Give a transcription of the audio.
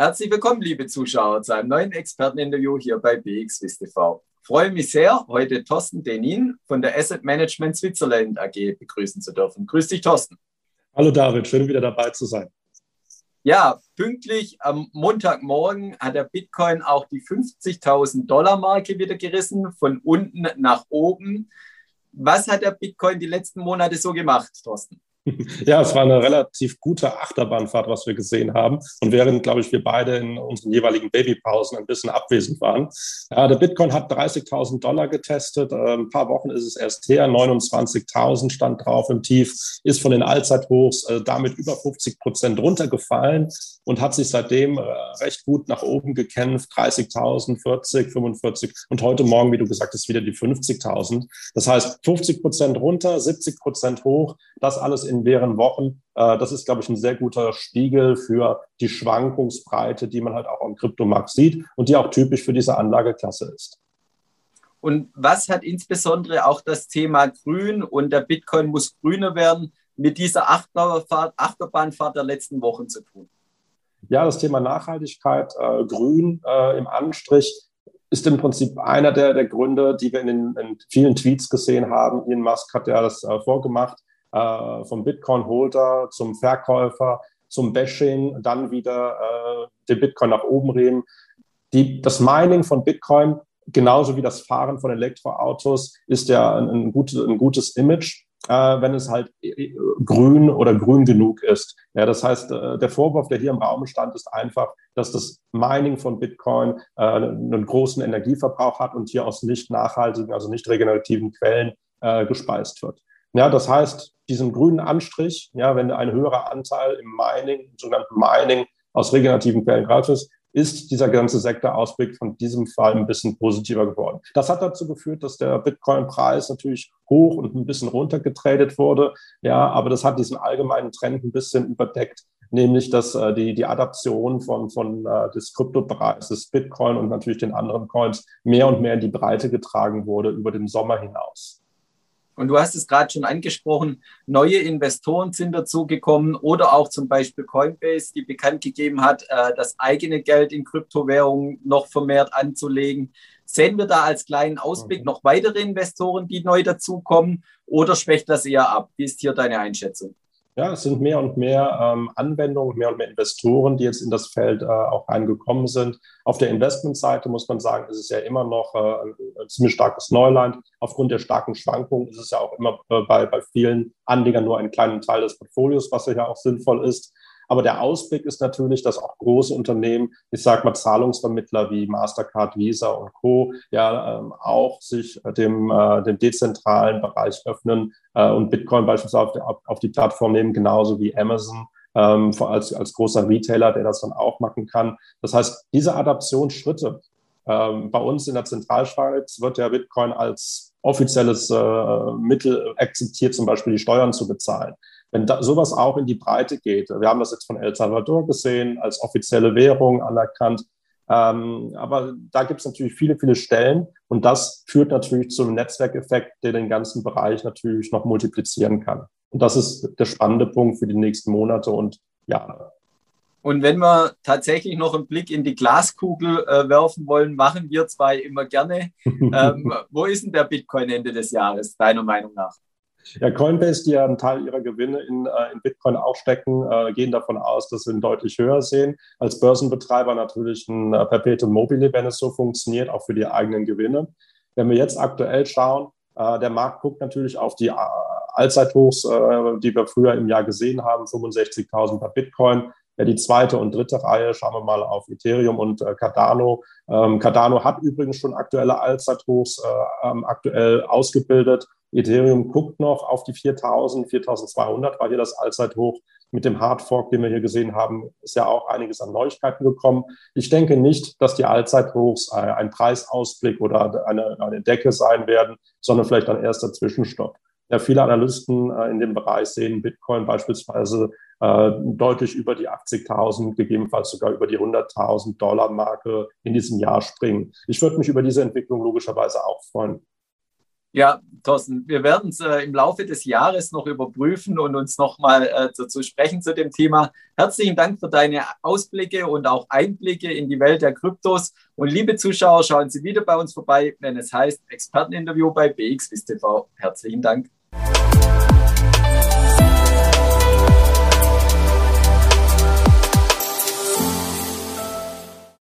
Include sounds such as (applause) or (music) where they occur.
Herzlich willkommen, liebe Zuschauer, zu einem neuen Experteninterview hier bei BXWIS TV. Ich freue mich sehr, heute Thorsten Denin von der Asset Management Switzerland AG begrüßen zu dürfen. Grüß dich, Thorsten. Hallo David, schön wieder dabei zu sein. Ja, pünktlich am Montagmorgen hat der Bitcoin auch die 50.000 Dollar Marke wieder gerissen, von unten nach oben. Was hat der Bitcoin die letzten Monate so gemacht, Thorsten? (laughs) Ja, es war eine relativ gute Achterbahnfahrt, was wir gesehen haben. Und während, glaube ich, wir beide in unseren jeweiligen Babypausen ein bisschen abwesend waren. Ja, der Bitcoin hat 30.000 Dollar getestet. Ein paar Wochen ist es erst her. 29.000 stand drauf im Tief, ist von den Allzeithochs äh, damit über 50 Prozent runtergefallen und hat sich seitdem äh, recht gut nach oben gekämpft. 30.000, 40, 45 und heute Morgen, wie du gesagt hast, wieder die 50.000. Das heißt, 50 Prozent runter, 70 Prozent hoch. Das alles in mehreren Wochen. Äh, das ist, glaube ich, ein sehr guter Spiegel für die Schwankungsbreite, die man halt auch am Kryptomarkt sieht und die auch typisch für diese Anlageklasse ist. Und was hat insbesondere auch das Thema Grün und der Bitcoin muss grüner werden mit dieser Achterbahnfahrt, Achterbahnfahrt der letzten Wochen zu tun? Ja, das Thema Nachhaltigkeit, äh, Grün äh, im Anstrich ist im Prinzip einer der, der Gründe, die wir in, den, in vielen Tweets gesehen haben. Elon Musk hat ja das äh, vorgemacht äh, vom Bitcoin-Holder zum Verkäufer, zum Bashing, dann wieder äh, den Bitcoin nach oben reden. Die, das Mining von Bitcoin, genauso wie das Fahren von Elektroautos, ist ja ein, ein, gut, ein gutes Image, äh, wenn es halt äh, grün oder grün genug ist. Ja, das heißt, äh, der Vorwurf, der hier im Raum stand, ist einfach, dass das Mining von Bitcoin äh, einen großen Energieverbrauch hat und hier aus nicht nachhaltigen, also nicht regenerativen Quellen äh, gespeist wird. Ja, das heißt, diesen grünen Anstrich, ja, wenn ein höherer Anteil im Mining, im sogenannten Mining aus regenerativen Quellen greif ist, ist dieser ganze Sektorausblick von diesem Fall ein bisschen positiver geworden. Das hat dazu geführt, dass der Bitcoin-Preis natürlich hoch und ein bisschen runtergetradet wurde. Ja, aber das hat diesen allgemeinen Trend ein bisschen überdeckt, nämlich dass äh, die, die Adaption von, von äh, des Kryptopreises, Bitcoin und natürlich den anderen Coins mehr und mehr in die Breite getragen wurde über den Sommer hinaus. Und du hast es gerade schon angesprochen, neue Investoren sind dazugekommen oder auch zum Beispiel Coinbase, die bekannt gegeben hat, äh, das eigene Geld in Kryptowährungen noch vermehrt anzulegen. Sehen wir da als kleinen Ausblick mhm. noch weitere Investoren, die neu dazukommen oder schwächt das eher ab? Wie ist hier deine Einschätzung? Ja, es sind mehr und mehr ähm, Anwendungen, mehr und mehr Investoren, die jetzt in das Feld äh, auch reingekommen sind. Auf der Investmentseite muss man sagen, ist es ja immer noch äh, ein ziemlich starkes Neuland. Aufgrund der starken Schwankungen ist es ja auch immer äh, bei, bei vielen Anlegern nur ein kleiner Teil des Portfolios, was ja auch sinnvoll ist. Aber der Ausblick ist natürlich, dass auch große Unternehmen, ich sage mal Zahlungsvermittler wie Mastercard, Visa und Co. ja ähm, auch sich dem, äh, dem dezentralen Bereich öffnen äh, und Bitcoin beispielsweise auf, auf, die Plattform nehmen, genauso wie Amazon. Ähm, als, als großer Retailer, der das dann auch machen kann. Das heißt, diese Adaptionsschritte ähm, bei uns in der Zentralschweiz wird der Bitcoin als offizielles äh, Mittel akzeptiert, zum Beispiel die Steuern zu bezahlen. Wenn da, sowas auch in die Breite geht, wir haben das jetzt von El Salvador gesehen, als offizielle Währung anerkannt, ähm, aber da gibt es natürlich viele, viele Stellen und das führt natürlich zum Netzwerkeffekt, der den ganzen Bereich natürlich noch multiplizieren kann. Und das ist der spannende Punkt für die nächsten Monate und Jahre. Und wenn wir tatsächlich noch einen Blick in die Glaskugel äh, werfen wollen, machen wir zwei immer gerne. (laughs) ähm, wo ist denn der Bitcoin Ende des Jahres, deiner Meinung nach? Ja, Coinbase, die ja einen Teil ihrer Gewinne in, äh, in Bitcoin auch stecken, äh, gehen davon aus, dass sie ihn deutlich höher sehen. Als Börsenbetreiber natürlich ein äh, Perpetuum mobile, wenn es so funktioniert, auch für die eigenen Gewinne. Wenn wir jetzt aktuell schauen, äh, der Markt guckt natürlich auf die äh, Allzeithochs, äh, die wir früher im Jahr gesehen haben, 65.000 bei Bitcoin. Ja, die zweite und dritte Reihe, schauen wir mal auf Ethereum und Cardano. Ähm, Cardano hat übrigens schon aktuelle Allzeithochs äh, ähm, aktuell ausgebildet. Ethereum guckt noch auf die 4000, 4200 war hier das Allzeithoch. Mit dem Hardfork, den wir hier gesehen haben, ist ja auch einiges an Neuigkeiten gekommen. Ich denke nicht, dass die Allzeithochs ein Preisausblick oder eine, eine Decke sein werden, sondern vielleicht ein erster Zwischenstopp. Ja, viele Analysten äh, in dem Bereich sehen Bitcoin beispielsweise äh, deutlich über die 80.000, gegebenenfalls sogar über die 100.000 Dollar Marke in diesem Jahr springen. Ich würde mich über diese Entwicklung logischerweise auch freuen. Ja, Thorsten, wir werden es äh, im Laufe des Jahres noch überprüfen und uns nochmal äh, dazu sprechen zu dem Thema. Herzlichen Dank für deine Ausblicke und auch Einblicke in die Welt der Kryptos. Und liebe Zuschauer, schauen Sie wieder bei uns vorbei, wenn es heißt Experteninterview bei BXWIST TV. Herzlichen Dank.